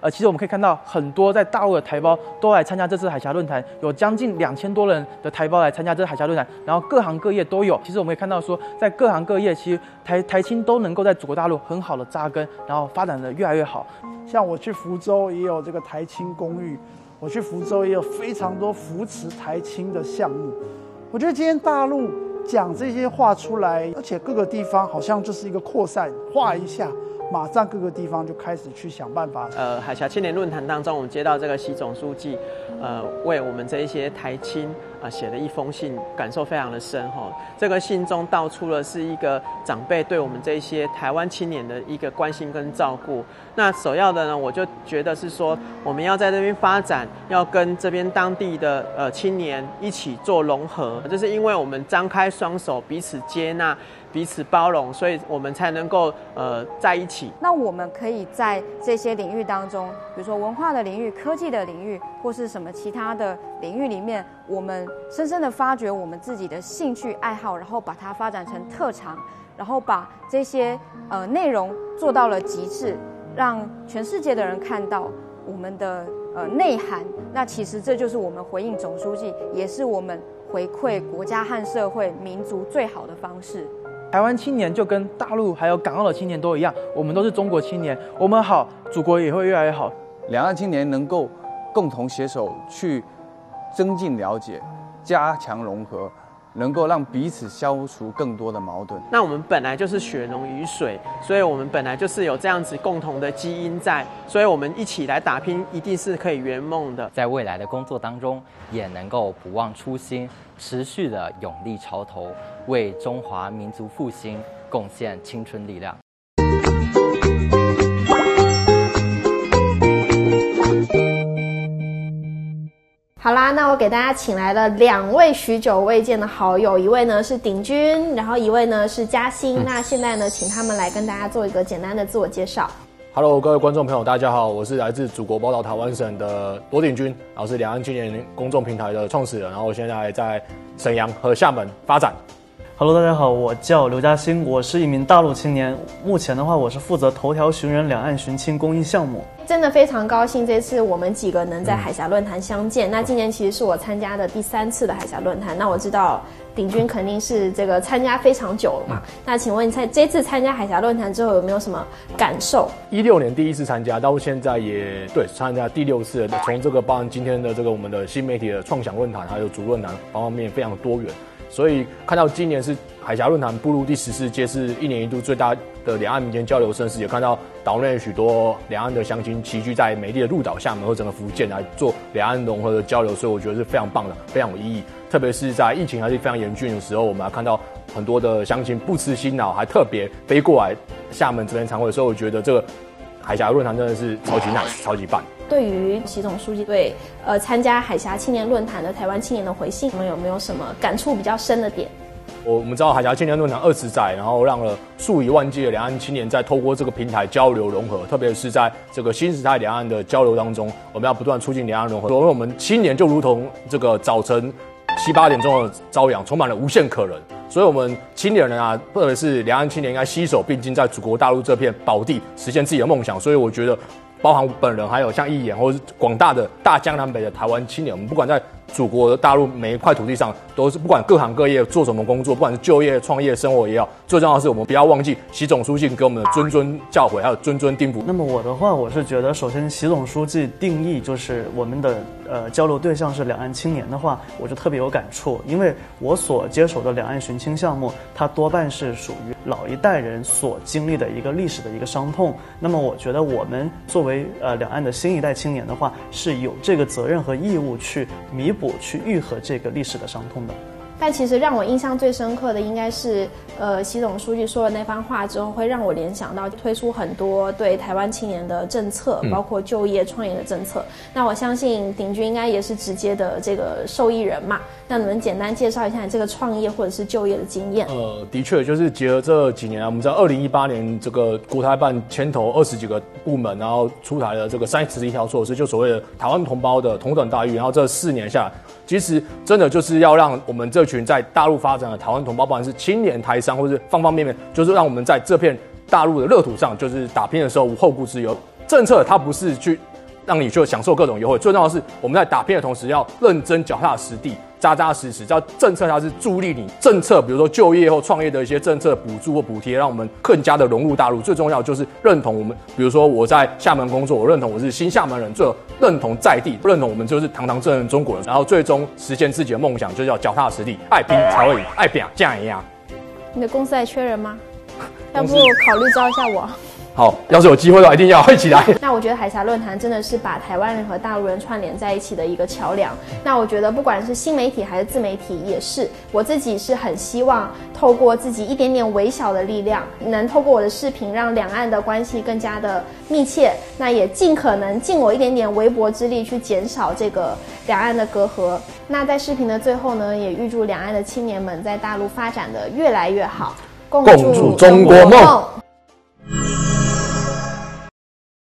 呃，其实我们可以看到很多在大陆的台胞都来参加这次海峡论坛，有将近两千多人的台胞来参加这次海峡论坛，然后各行各业都有。其实我们可以看到说，在各行各业，其实台台青都能够在祖国大陆很好的扎根，然后发展的越来越好。像我去福州也有这个台青公寓，我去福州也有非常多扶持台青的项目。我觉得今天大陆讲这些话出来，而且各个地方好像就是一个扩散，画一下。马上各个地方就开始去想办法。呃，海峡青年论坛当中，我们接到这个习总书记，呃，为我们这一些台青啊写了一封信，感受非常的深哈。这个信中道出了是一个长辈对我们这些台湾青年的一个关心跟照顾。那首要的呢，我就觉得是说，我们要在这边发展，要跟这边当地的呃青年一起做融合，就是因为我们张开双手，彼此接纳。彼此包容，所以我们才能够呃在一起。那我们可以在这些领域当中，比如说文化的领域、科技的领域，或是什么其他的领域里面，我们深深的发掘我们自己的兴趣爱好，然后把它发展成特长，然后把这些呃内容做到了极致，让全世界的人看到我们的呃内涵。那其实这就是我们回应总书记，也是我们回馈国家和社会民族最好的方式。台湾青年就跟大陆还有港澳的青年都一样，我们都是中国青年，我们好，祖国也会越来越好。两岸青年能够共同携手去增进了解，加强融合。能够让彼此消除更多的矛盾。那我们本来就是血浓于水，所以我们本来就是有这样子共同的基因在，所以我们一起来打拼，一定是可以圆梦的。在未来的工作当中，也能够不忘初心，持续的勇立潮头，为中华民族复兴贡献青春力量。好啦，那我给大家请来了两位许久未见的好友，一位呢是鼎君，然后一位呢是嘉欣。那现在呢，请他们来跟大家做一个简单的自我介绍。Hello，各位观众朋友，大家好，我是来自祖国宝岛台湾省的罗鼎君，然后是两岸青年公众平台的创始人，然后现在在沈阳和厦门发展。Hello，大家好，我叫刘嘉欣，我是一名大陆青年。目前的话，我是负责头条寻人两岸寻亲公益项目。真的非常高兴，这次我们几个能在海峡论坛相见。那今年其实是我参加的第三次的海峡论坛。那我知道鼎军肯定是这个参加非常久了嘛。那请问你在这次参加海峡论坛之后有没有什么感受？一六年第一次参加，到现在也对参加第六次。从这个包含今天的这个我们的新媒体的创想论坛，还有主论坛方方面面非常多元。所以看到今年是海峡论坛步入第十四届，是一年一度最大的两岸民间交流盛事。也看到岛内许多两岸的乡亲齐聚在美丽的鹿岛、厦门和整个福建来做两岸融合的交流，所以我觉得是非常棒的，非常有意义。特别是在疫情还是非常严峻的时候，我们还看到很多的乡亲不辞辛劳，还特别飞过来厦门这边参会，所以我觉得这个海峡论坛真的是超级 nice、超级棒。对于习总书记对呃参加海峡青年论坛的台湾青年的回信，你们有没有什么感触比较深的点？我我们知道海峡青年论坛二十载，然后让了数以万计的两岸青年在透过这个平台交流融合，特别是在这个新时代两岸的交流当中，我们要不断促进两岸融合。因为我们青年就如同这个早晨七八点钟的朝阳，充满了无限可能。所以，我们青年人啊，特别是两岸青年，应该携手并进，在祖国大陆这片宝地，实现自己的梦想。所以，我觉得。包含本人，还有像易言，或者是广大的大江南北的台湾青年，我们不管在祖国的大陆每一块土地上，都是不管各行各业做什么工作，不管是就业、创业、生活也好，最重要的是我们不要忘记习总书记给我们的谆谆教诲，还有谆谆叮嘱。那么我的话，我是觉得，首先习总书记定义就是我们的呃交流对象是两岸青年的话，我就特别有感触，因为我所接手的两岸寻亲项目，它多半是属于老一代人所经历的一个历史的一个伤痛。那么我觉得我们作为呃两岸的新一代青年的话，是有这个责任和义务去弥补、去愈合这个历史的伤痛的。但其实让我印象最深刻的，应该是呃习总书记说了那番话之后，会让我联想到推出很多对台湾青年的政策，包括就业、创业的政策。那我相信鼎军应该也是直接的这个受益人嘛。那你们简单介绍一下你这个创业或者是就业的经验？呃，的确就是结合这几年啊，我们在二零一八年这个国台办牵头二十几个部门，然后出台了这个三十一条措施，就所谓的台湾同胞的同等待遇。然后这四年下来，其实真的就是要让我们这群在大陆发展的台湾同胞，不管是青年台商，或是方方面面，就是让我们在这片大陆的热土上，就是打拼的时候无后顾之忧。政策它不是去让你去享受各种优惠。最重要的是，我们在打拼的同时，要认真脚踏实地。扎扎实实，只要政策它是助力你政策，比如说就业或创业的一些政策补助或补贴，让我们更加的融入大陆。最重要就是认同我们，比如说我在厦门工作，我认同我是新厦门人，最后认同在地，认同我们就是堂堂正正中国人，然后最终实现自己的梦想，就是要脚踏实地，爱拼才会赢，爱拼这样一样。你的公司还缺人吗？要不考虑招一下我？好，要是有机会的话，一定要一起来。那我觉得海峡论坛真的是把台湾人和大陆人串联在一起的一个桥梁。那我觉得不管是新媒体还是自媒体，也是我自己是很希望透过自己一点点微小的力量，能透过我的视频让两岸的关系更加的密切。那也尽可能尽我一点点微薄之力去减少这个两岸的隔阂。那在视频的最后呢，也预祝两岸的青年们在大陆发展的越来越好，共筑中国梦。